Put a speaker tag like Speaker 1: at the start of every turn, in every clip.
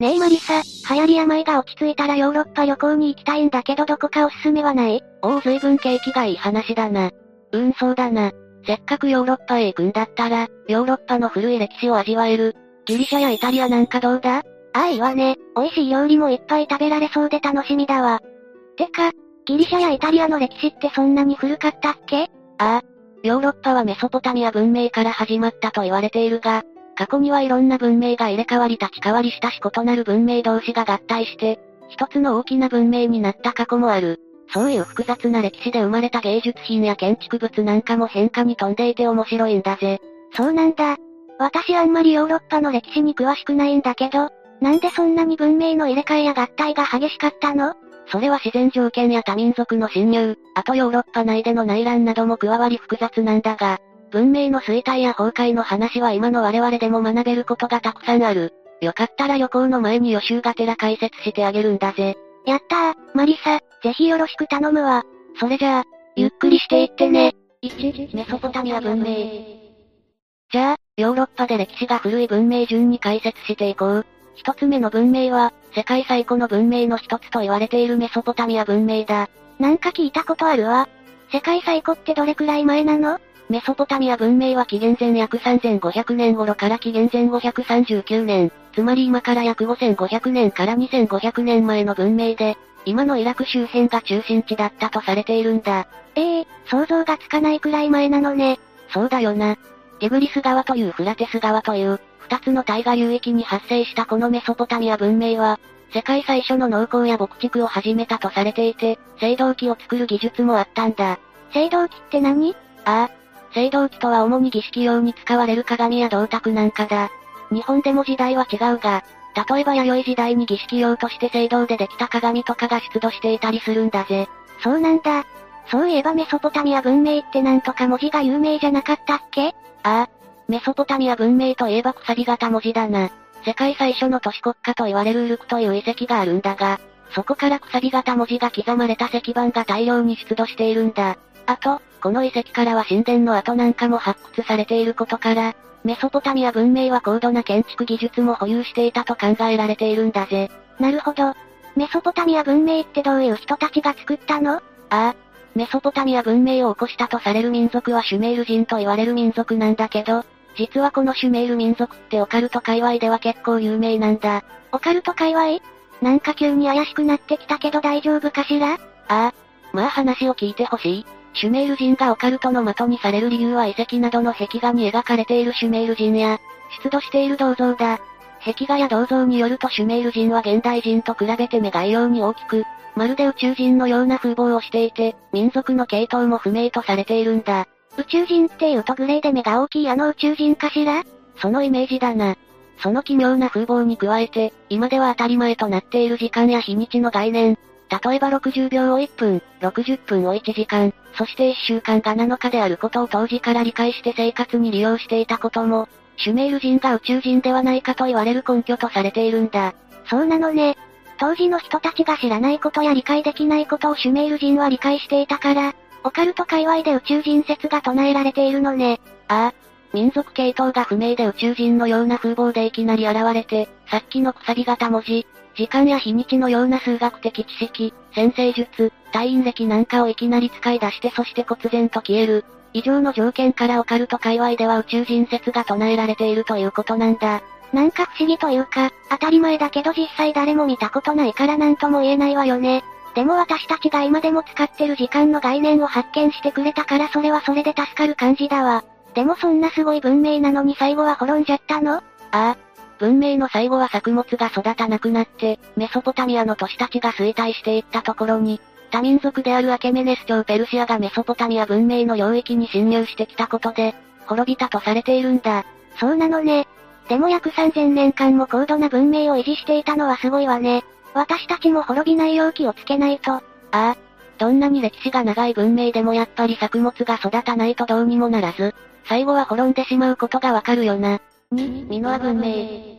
Speaker 1: ねえマリサ、流行り病が落ち着いたらヨーロッパ旅行に行きたいんだけどどこかおすすめはない？
Speaker 2: おお随分景気がいい話だな。うんそうだな。せっかくヨーロッパへ行くんだったら、ヨーロッパの古い歴史を味わえる。ギリシャやイタリアなんかどうだ？あ
Speaker 1: あいいわね。美味しい料理もいっぱい食べられそうで楽しみだわ。てか、ギリシャやイタリアの歴史ってそんなに古かったっけ？
Speaker 2: ああ。ヨーロッパはメソポタミア文明から始まったと言われているが、過去にはいろんな文明が入れ替わり立ち替わりしたし異なる文明同士が合体して、一つの大きな文明になった過去もある。そういう複雑な歴史で生まれた芸術品や建築物なんかも変化に富んでいて面白いんだぜ。
Speaker 1: そうなんだ。私あんまりヨーロッパの歴史に詳しくないんだけど、なんでそんなに文明の入れ替えや合体が激しかったの？
Speaker 2: それは自然条件や多民族の侵入、あとヨーロッパ内での内乱なども加わり複雑なんだが、文明の衰退や崩壊の話は今の我々でも学べることがたくさんある。よかったら旅行の前に予習がてら解説してあげるんだぜ。
Speaker 1: やったー、マリサ、ぜひよろしく頼むわ。
Speaker 2: それじゃあ、ゆっくりしていってね。1、メソポタミア文明。じゃあ、ヨーロッパで歴史が古い文明順に解説していこう。一つ目の文明は、世界最古の文明の一つと言われているメソポタミア文明だ。
Speaker 1: なんか聞いたことあるわ。世界最古ってどれくらい前なの？
Speaker 2: メソポタミア文明は紀元前約3500年頃から紀元前539年、つまり今から約5500年から2500年前の文明で、今のイラク周辺が中心地だったとされているんだ。
Speaker 1: ええー、想像がつかないくらい前なのね。
Speaker 2: そうだよな。テグリス川というフラテス川という、二つの大河流域に発生したこのメソポタミア文明は、世界最初の農耕や牧畜を始めたとされていて、青銅器を作る技術もあったんだ。
Speaker 1: 青銅器って何？
Speaker 2: ああ、青銅器とは主に儀式用に使われる鏡や銅鐸なんかだ。日本でも時代は違うが、例えば弥生時代に儀式用として青銅でできた鏡とかが出土していたりするんだぜ。
Speaker 1: そうなんだ。そういえばメソポタミア文明ってなんとか文字が有名じゃなかったっけ？
Speaker 2: ああ。メソポタミア文明といえばくさび型文字だな。世界最初の都市国家と言われるウルクという遺跡があるんだが、そこからくさび型文字が刻まれた石板が大量に出土しているんだ。あと、この遺跡からは神殿の跡なんかも発掘されていることから、メソポタミア文明は高度な建築技術も保有していたと考えられているんだぜ。
Speaker 1: なるほど。メソポタミア文明ってどういう人たちが作ったの？あ
Speaker 2: あ。メソポタミア文明を起こしたとされる民族はシュメール人と言われる民族なんだけど、実はこのシュメール民族ってオカルト界隈では結構有名なんだ。
Speaker 1: オカルト界隈？なんか急に怪しくなってきたけど大丈夫かしら？あ
Speaker 2: あ。まあ話を聞いてほしい。シュメール人がオカルトの的にされる理由は遺跡などの壁画に描かれているシュメール人や、出土している銅像だ。壁画や銅像によるとシュメール人は現代人と比べて目が異様に大きく、まるで宇宙人のような風貌をしていて、民族の系統も不明とされているんだ。
Speaker 1: 宇宙人っていうとグレーで目が大きいあの宇宙人かしら？
Speaker 2: そのイメージだな。その奇妙な風貌に加えて、今では当たり前となっている時間や日にちの概念、例えば60秒を1分、60分を1時間、そして1週間が7日であることを当時から理解して生活に利用していたことも、シュメール人が宇宙人ではないかと言われる根拠とされているんだ。
Speaker 1: そうなのね。当時の人たちが知らないことや理解できないことをシュメール人は理解していたから、オカルト界隈で宇宙人説が唱えられているのね。
Speaker 2: ああ。民族系統が不明で宇宙人のような風貌でいきなり現れて、さっきのくさび型文字、時間や日にちのような数学的知識、先生術、退院歴なんかをいきなり使い出してそして忽然と消える。以上の条件からオカルト界隈では宇宙人説が唱えられているということなんだ。
Speaker 1: なんか不思議というか、当たり前だけど実際誰も見たことないからなんとも言えないわよね。でも私たちが今でも使ってる時間の概念を発見してくれたからそれはそれで助かる感じだわ。でもそんなすごい文明なのに最後は滅んじゃったの？あ
Speaker 2: あ、文明の最後は作物が育たなくなって、メソポタミアの都市たちが衰退していったところに、多民族であるアケメネス朝ペルシアがメソポタミア文明の領域に侵入してきたことで、滅びたとされているんだ。
Speaker 1: そうなのね。でも約3000年間も高度な文明を維持していたのはすごいわね。私たちも滅びないよう気をつけないと。あ
Speaker 2: あ。どんなに歴史が長い文明でもやっぱり作物が育たないとどうにもならず、最後は滅んでしまうことがわかるよな。2、ミノア文明。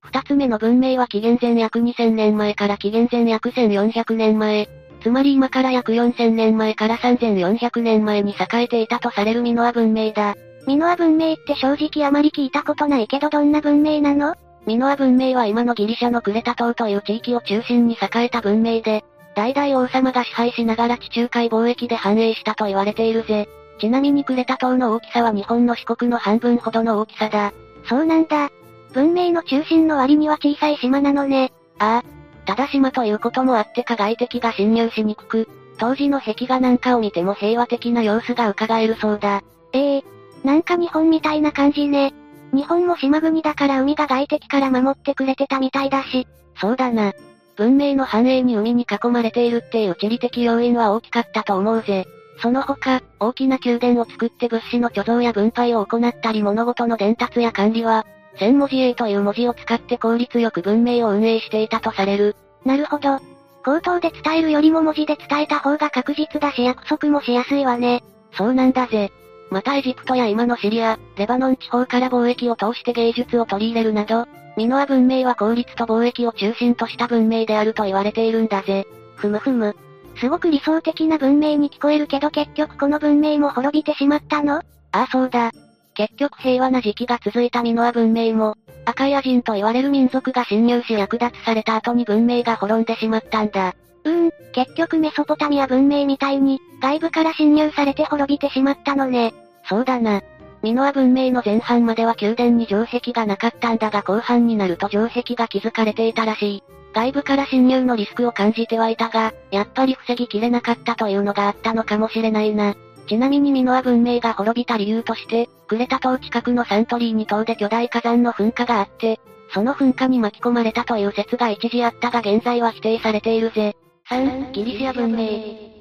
Speaker 2: 二つ目の文明は紀元前約2000年前から紀元前約1400年前。つまり今から約4000年前から3400年前に栄えていたとされるミノア文明だ。
Speaker 1: ミノア文明って正直あまり聞いたことないけどどんな文明なの？
Speaker 2: ミノア文明は今のギリシャのクレタ島という地域を中心に栄えた文明で、代々王様が支配しながら地中海貿易で繁栄したと言われているぜ。ちなみにクレタ島の大きさは日本の四国の半分ほどの大きさだ。
Speaker 1: そうなんだ。文明の中心の割には小さい島なのね。
Speaker 2: ああ。ただ島ということもあってか外敵が侵入しにくく、当時の壁画なんかを見ても平和的な様子が伺えるそうだ。
Speaker 1: ええー、なんか日本みたいな感じね。日本も島国だから海が外敵から守ってくれてたみたいだし。
Speaker 2: そうだな。文明の繁栄に海に囲まれているっていう地理的要因は大きかったと思うぜ。その他、大きな宮殿を作って物資の貯蔵や分配を行ったり物事の伝達や管理は、千文字 A という文字を使って効率よく文明を運営していたとされる。
Speaker 1: なるほど。口頭で伝えるよりも文字で伝えた方が確実だし約束もしやすいわね。
Speaker 2: そうなんだぜ。またエジプトや今のシリア、レバノン地方から貿易を通して芸術を取り入れるなど、ミノア文明は効率と貿易を中心とした文明であると言われているんだぜ。
Speaker 1: ふむふむ。すごく理想的な文明に聞こえるけど結局この文明も滅びてしまったの？あ
Speaker 2: あそうだ。結局平和な時期が続いたミノア文明も、アカイア人と言われる民族が侵入し略奪された後に文明が滅んでしまったんだ。
Speaker 1: うーん、結局メソポタミア文明みたいに、外部から侵入されて滅びてしまったのね。
Speaker 2: そうだな。ミノア文明の前半までは宮殿に城壁がなかったんだが後半になると城壁が築かれていたらしい。外部から侵入のリスクを感じてはいたが、やっぱり防ぎきれなかったというのがあったのかもしれないな。ちなみにミノア文明が滅びた理由として、クレタ島近くのサントリーニ島で巨大火山の噴火があって、その噴火に巻き込まれたという説が一時あったが現在は否定されているぜ。3、ギリシア文明。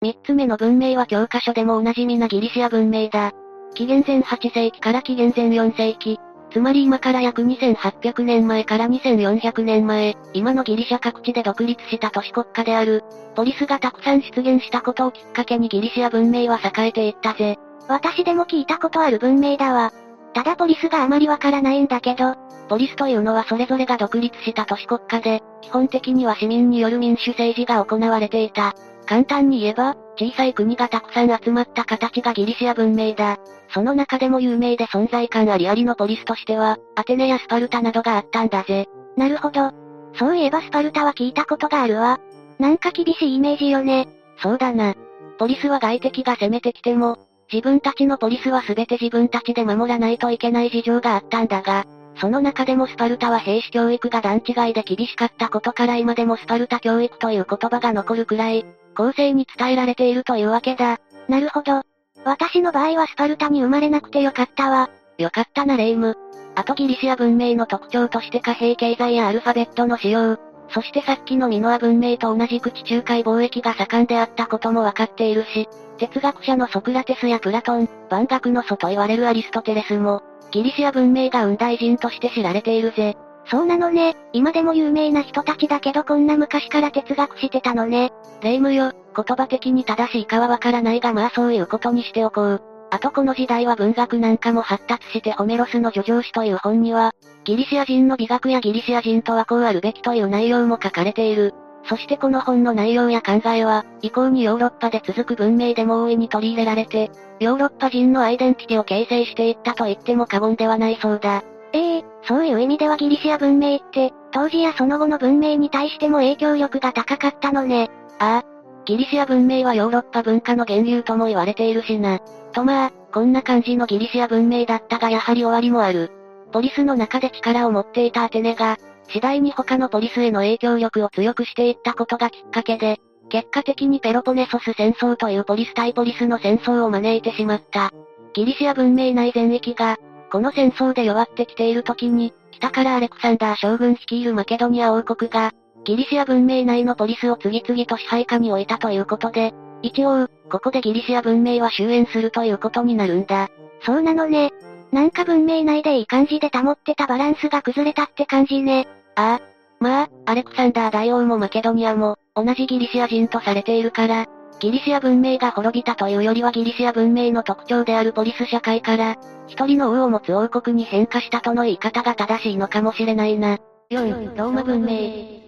Speaker 2: 三つ目の文明は教科書でもおなじみなギリシア文明だ。紀元前8世紀から紀元前4世紀、つまり今から約2800年前から2400年前、今のギリシャ各地で独立した都市国家である、ポリスがたくさん出現したことをきっかけにギリシア文明は栄えていったぜ。
Speaker 1: 私でも聞いたことある文明だわ。ただポリスがあまりわからないんだけど、
Speaker 2: ポリスというのはそれぞれが独立した都市国家で、基本的には市民による民主政治が行われていた。簡単に言えば、小さい国がたくさん集まった形がギリシア文明だ。その中でも有名で存在感ありありのポリスとしては、アテネやスパルタなどがあったんだぜ。
Speaker 1: なるほど。そういえばスパルタは聞いたことがあるわ。なんか厳しいイメージよね。
Speaker 2: そうだな。ポリスは外敵が攻めてきても、自分たちのポリスは全て自分たちで守らないといけない事情があったんだが、その中でもスパルタは兵士教育が段違いで厳しかったことから今でもスパルタ教育という言葉が残るくらい、後世に伝えられているというわけだ。
Speaker 1: なるほど。私の場合はスパルタに生まれなくてよかったわ。
Speaker 2: よかったなレイム。あとギリシア文明の特徴として貨幣経済やアルファベットの使用、そしてさっきのミノア文明と同じく地中海貿易が盛んであったこともわかっているし、哲学者のソクラテスやプラトン、万学の祖と言われるアリストテレスも、ギリシア文明が生んだ偉人として知られているぜ。
Speaker 1: そうなのね。今でも有名な人たちだけどこんな昔から哲学してたのね。
Speaker 2: 霊夢よ、言葉的に正しいかはわからないがまあそういうことにしておこう。あとこの時代は文学なんかも発達してホメロスの叙情詩という本には、ギリシア人の美学やギリシア人とはこうあるべきという内容も書かれている。そしてこの本の内容や考えは、以降にヨーロッパで続く文明でも大いに取り入れられて、ヨーロッパ人のアイデンティティを形成していったと言っても過言ではないそうだ。
Speaker 1: ええー、そういう意味ではギリシア文明って、当時やその後の文明に対しても影響力が高かったのね。
Speaker 2: ああ。ギリシア文明はヨーロッパ文化の源流とも言われているしな。とまあ、こんな感じのギリシア文明だったがやはり終わりもある。ポリスの中で力を持っていたアテネが、次第に他のポリスへの影響力を強くしていったことがきっかけで、結果的にペロポネソス戦争というポリス対ポリスの戦争を招いてしまった。ギリシア文明内全域が、この戦争で弱ってきている時に、北からアレクサンダー将軍率いるマケドニア王国が、ギリシア文明内のポリスを次々と支配下に置いたということで、一応、ここでギリシア文明は終焉するということになるんだ。
Speaker 1: そうなのね。なんか文明内でいい感じで保ってたバランスが崩れたって感じね。
Speaker 2: ああ。まあ、アレクサンダー大王もマケドニアも、同じギリシア人とされているから、ギリシア文明が滅びたというよりはギリシア文明の特徴であるポリス社会から、一人の王を持つ王国に変化したとの言い方が正しいのかもしれないな。4、ローマ文明。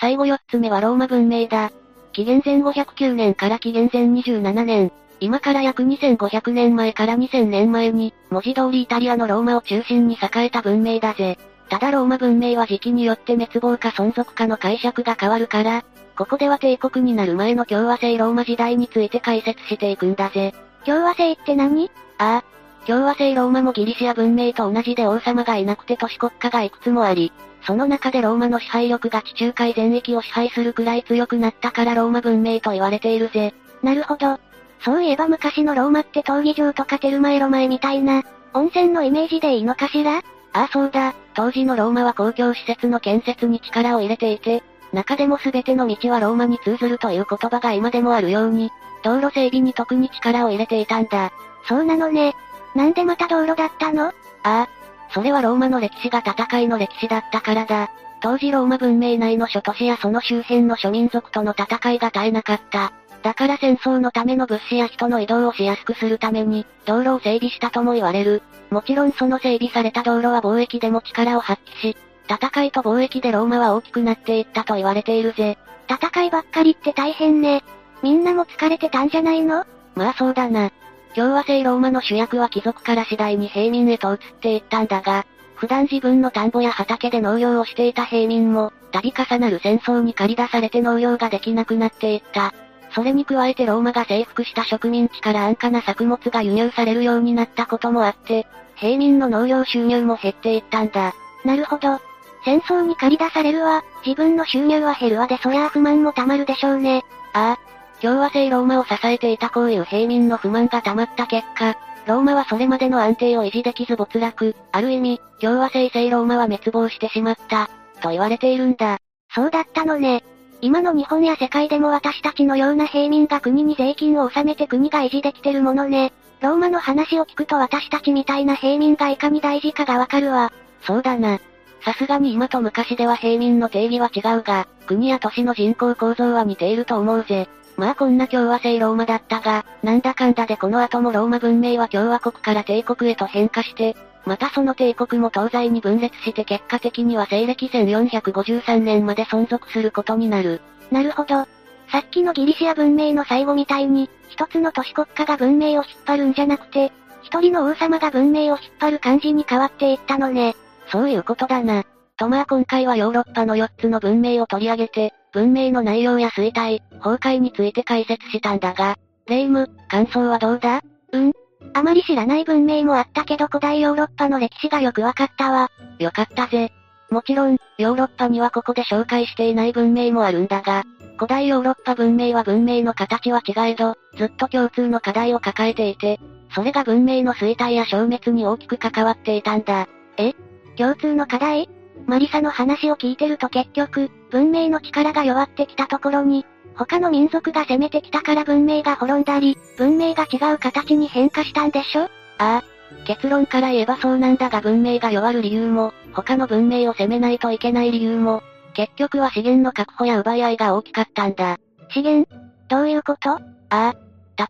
Speaker 2: 最後4つ目はローマ文明だ。紀元前509年から紀元前27年、今から約2500年前から2000年前に、文字通りイタリアのローマを中心に栄えた文明だぜ。ただローマ文明は時期によって滅亡か存続かの解釈が変わるから、ここでは帝国になる前の共和制ローマ時代について解説していくんだぜ。
Speaker 1: 共和制って何？
Speaker 2: ああ。共和制ローマもギリシア文明と同じで王様がいなくて都市国家がいくつもあり、その中でローマの支配力が地中海全域を支配するくらい強くなったからローマ文明と言われているぜ。
Speaker 1: なるほど。そういえば昔のローマって闘技場とかテルマエロマエみたいな、温泉のイメージでいいのかしら？あ
Speaker 2: あそうだ、当時のローマは公共施設の建設に力を入れていて、中でも全ての道はローマに通ずるという言葉が今でもあるように、道路整備に特に力を入れていたんだ。
Speaker 1: そうなのね。なんでまた道路だったの？あ
Speaker 2: あ。それはローマの歴史が戦いの歴史だったからだ。当時ローマ文明内の諸都市やその周辺の諸民族との戦いが絶えなかった。だから戦争のための物資や人の移動をしやすくするために、道路を整備したとも言われる。もちろんその整備された道路は貿易でも力を発揮し、戦いと貿易でローマは大きくなっていったと言われているぜ。
Speaker 1: 戦いばっかりって大変ね。みんなも疲れてたんじゃないの？
Speaker 2: まあそうだな。共和制ローマの主役は貴族から次第に平民へと移っていったんだが、普段自分の田んぼや畑で農業をしていた平民も、度重なる戦争に駆り出されて農業ができなくなっていった。それに加えてローマが征服した植民地から安価な作物が輸入されるようになったこともあって、平民の農業収入も減っていったんだ。
Speaker 1: なるほど。戦争に駆り出されるわ、自分の収入は減るわでそりゃあ不満も溜まるでしょうね。
Speaker 2: ああ。共和制ローマを支えていたこういう平民の不満が溜まった結果、ローマはそれまでの安定を維持できず没落、ある意味、共和制制ローマは滅亡してしまった、と言われているんだ。
Speaker 1: そうだったのね。今の日本や世界でも私たちのような平民が国に税金を納めて国が維持できてるものね。ローマの話を聞くと私たちみたいな平民がいかに大事かがわかるわ。
Speaker 2: そうだな。さすがに今と昔では平民の定義は違うが、国や都市の人口構造は似ていると思うぜ。まあこんな共和制ローマだったが、なんだかんだでこの後もローマ文明は共和国から帝国へと変化して、またその帝国も東西に分裂して結果的には西暦1453年まで存続することになる。
Speaker 1: なるほど。さっきのギリシア文明の最後みたいに、一つの都市国家が文明を引っ張るんじゃなくて、一人の王様が文明を引っ張る感じに変わっていったのね。
Speaker 2: そういうことだな。とまあ今回はヨーロッパの4つの文明を取り上げて、文明の内容や衰退、崩壊について解説したんだが、レイム、感想はどうだ？
Speaker 1: うんあまり知らない文明もあったけど古代ヨーロッパの歴史がよくわかったわ。
Speaker 2: よかったぜ。もちろん、ヨーロッパにはここで紹介していない文明もあるんだが、古代ヨーロッパ文明は文明の形は違えど、ずっと共通の課題を抱えていて、それが文明の衰退や消滅に大きく関わっていたんだ。
Speaker 1: え？共通の課題？マリサの話を聞いてると結局、文明の力が弱ってきたところに、他の民族が攻めてきたから文明が滅んだり、文明が違う形に変化したんでしょ？あ
Speaker 2: あ。結論から言えばそうなんだが文明が弱る理由も、他の文明を攻めないといけない理由も、結局は資源の確保や奪い合いが大きかったんだ。
Speaker 1: 資源？どういうこと？あ
Speaker 2: あ。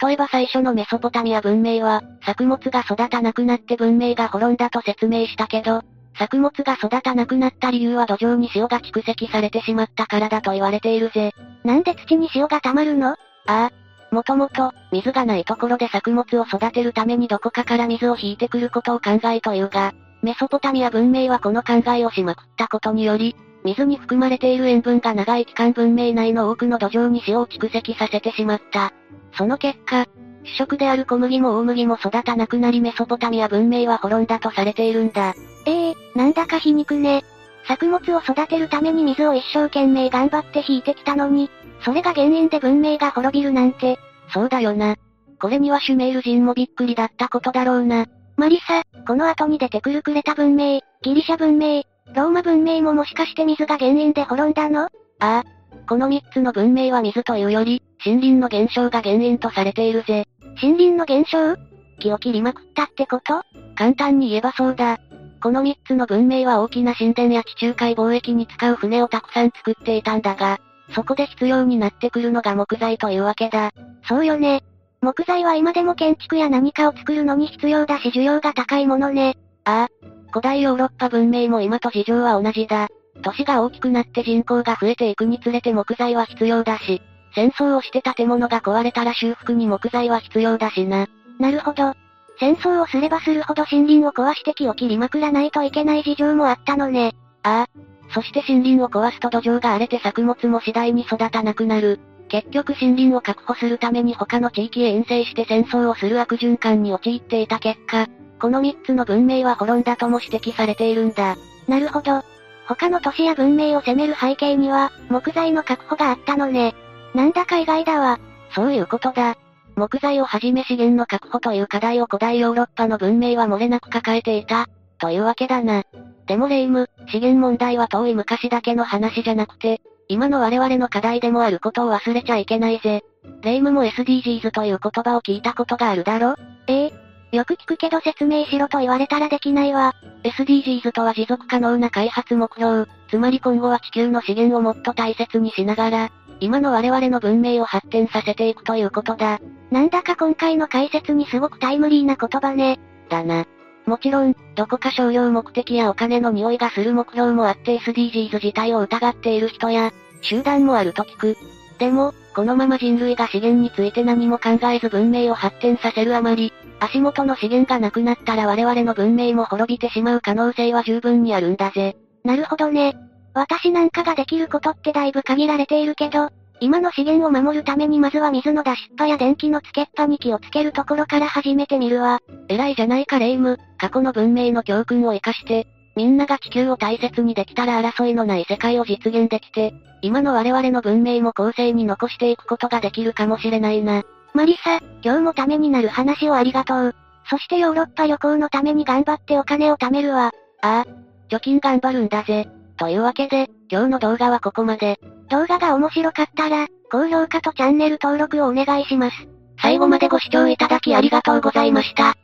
Speaker 2: 例えば最初のメソポタミア文明は、作物が育たなくなって文明が滅んだと説明したけど、作物が育たなくなった理由は土壌に塩が蓄積されてしまったからだと言われているぜ。
Speaker 1: なんで土に塩が溜まるの？あ
Speaker 2: あ。もともと、水がないところで作物を育てるためにどこかから水を引いてくることを考えというが、メソポタミア文明はこの考えをしまくったことにより、水に含まれている塩分が長い期間文明内の多くの土壌に塩を蓄積させてしまった。その結果、主食である小麦も大麦も育たなくなりメソポタミア文明は滅んだとされているんだ。
Speaker 1: ええー、なんだか皮肉ね。作物を育てるために水を一生懸命頑張って引いてきたのに、それが原因で文明が滅びるなんて。
Speaker 2: そうだよな。これにはシュメール人もびっくりだったことだろうな。
Speaker 1: マリサ、この後に出てくるクレタ文明、ギリシャ文明、ローマ文明ももしかして水が原因で滅んだの？あ
Speaker 2: あ。この三つの文明は水というより、森林の減少が原因とされているぜ。
Speaker 1: 森林の減少木を切りまくったってこと？
Speaker 2: 簡単に言えばそうだ。この三つの文明は大きな神殿や地中海貿易に使う船をたくさん作っていたんだが、そこで必要になってくるのが木材というわけだ。
Speaker 1: そうよね。木材は今でも建築や何かを作るのに必要だし需要が高いものね。
Speaker 2: ああ。古代ヨーロッパ文明も今と事情は同じだ。都市が大きくなって人口が増えていくにつれて木材は必要だし、戦争をして建物が壊れたら修復に木材は必要だしな。
Speaker 1: なるほど。戦争をすればするほど森林を壊して木を切りまくらないといけない事情もあったのね。
Speaker 2: ああ。そして森林を壊すと土壌が荒れて作物も次第に育たなくなる。結局森林を確保するために他の地域へ遠征して戦争をする悪循環に陥っていた結果、この3つの文明は滅んだとも指摘されているんだ。
Speaker 1: なるほど。他の都市や文明を攻める背景には、木材の確保があったのね。なんだか意外だわ。
Speaker 2: そういうことだ。木材をはじめ資源の確保という課題を古代ヨーロッパの文明は漏れなく抱えていた。というわけだな。でもレイム、資源問題は遠い昔だけの話じゃなくて、今の我々の課題でもあることを忘れちゃいけないぜ。レイムも SDGs という言葉を聞いたことがあるだろ？
Speaker 1: ええよく聞くけど説明しろと言われたらできないわ。
Speaker 2: SDGs とは持続可能な開発目標、つまり今後は地球の資源をもっと大切にしながら、今の我々の文明を発展させていくということだ。
Speaker 1: なんだか今回の解説にすごくタイムリーな言葉ね。
Speaker 2: だな。もちろん、どこか商業目的やお金の匂いがする目標もあって SDGs 自体を疑っている人や、集団もあると聞く。でも、このまま人類が資源について何も考えず文明を発展させるあまり、足元の資源がなくなったら我々の文明も滅びてしまう可能性は十分にあるんだぜ。
Speaker 1: なるほどね。私なんかができることってだいぶ限られているけど、今の資源を守るためにまずは水の出しっぱや電気のつけっぱに気をつけるところから始めてみるわ。
Speaker 2: 偉いじゃないかレイム、過去の文明の教訓を活かして、みんなが地球を大切にできたら争いのない世界を実現できて、今の我々の文明も後世に残していくことができるかもしれないな。
Speaker 1: マリサ、今日もためになる話をありがとう。そしてヨーロッパ旅行のために頑張ってお金を貯めるわ。
Speaker 2: ああ、貯金頑張るんだぜ。というわけで、今日の動画はここまで。
Speaker 1: 動画が面白かったら、高評価とチャンネル登録をお願いします。
Speaker 2: 最後までご視聴いただきありがとうございました。